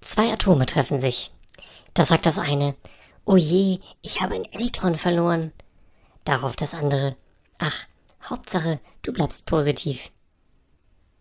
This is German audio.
Zwei Atome treffen sich. Da sagt das eine, oh je, ich habe ein Elektron verloren. Darauf das andere, ach, Hauptsache, du bleibst positiv.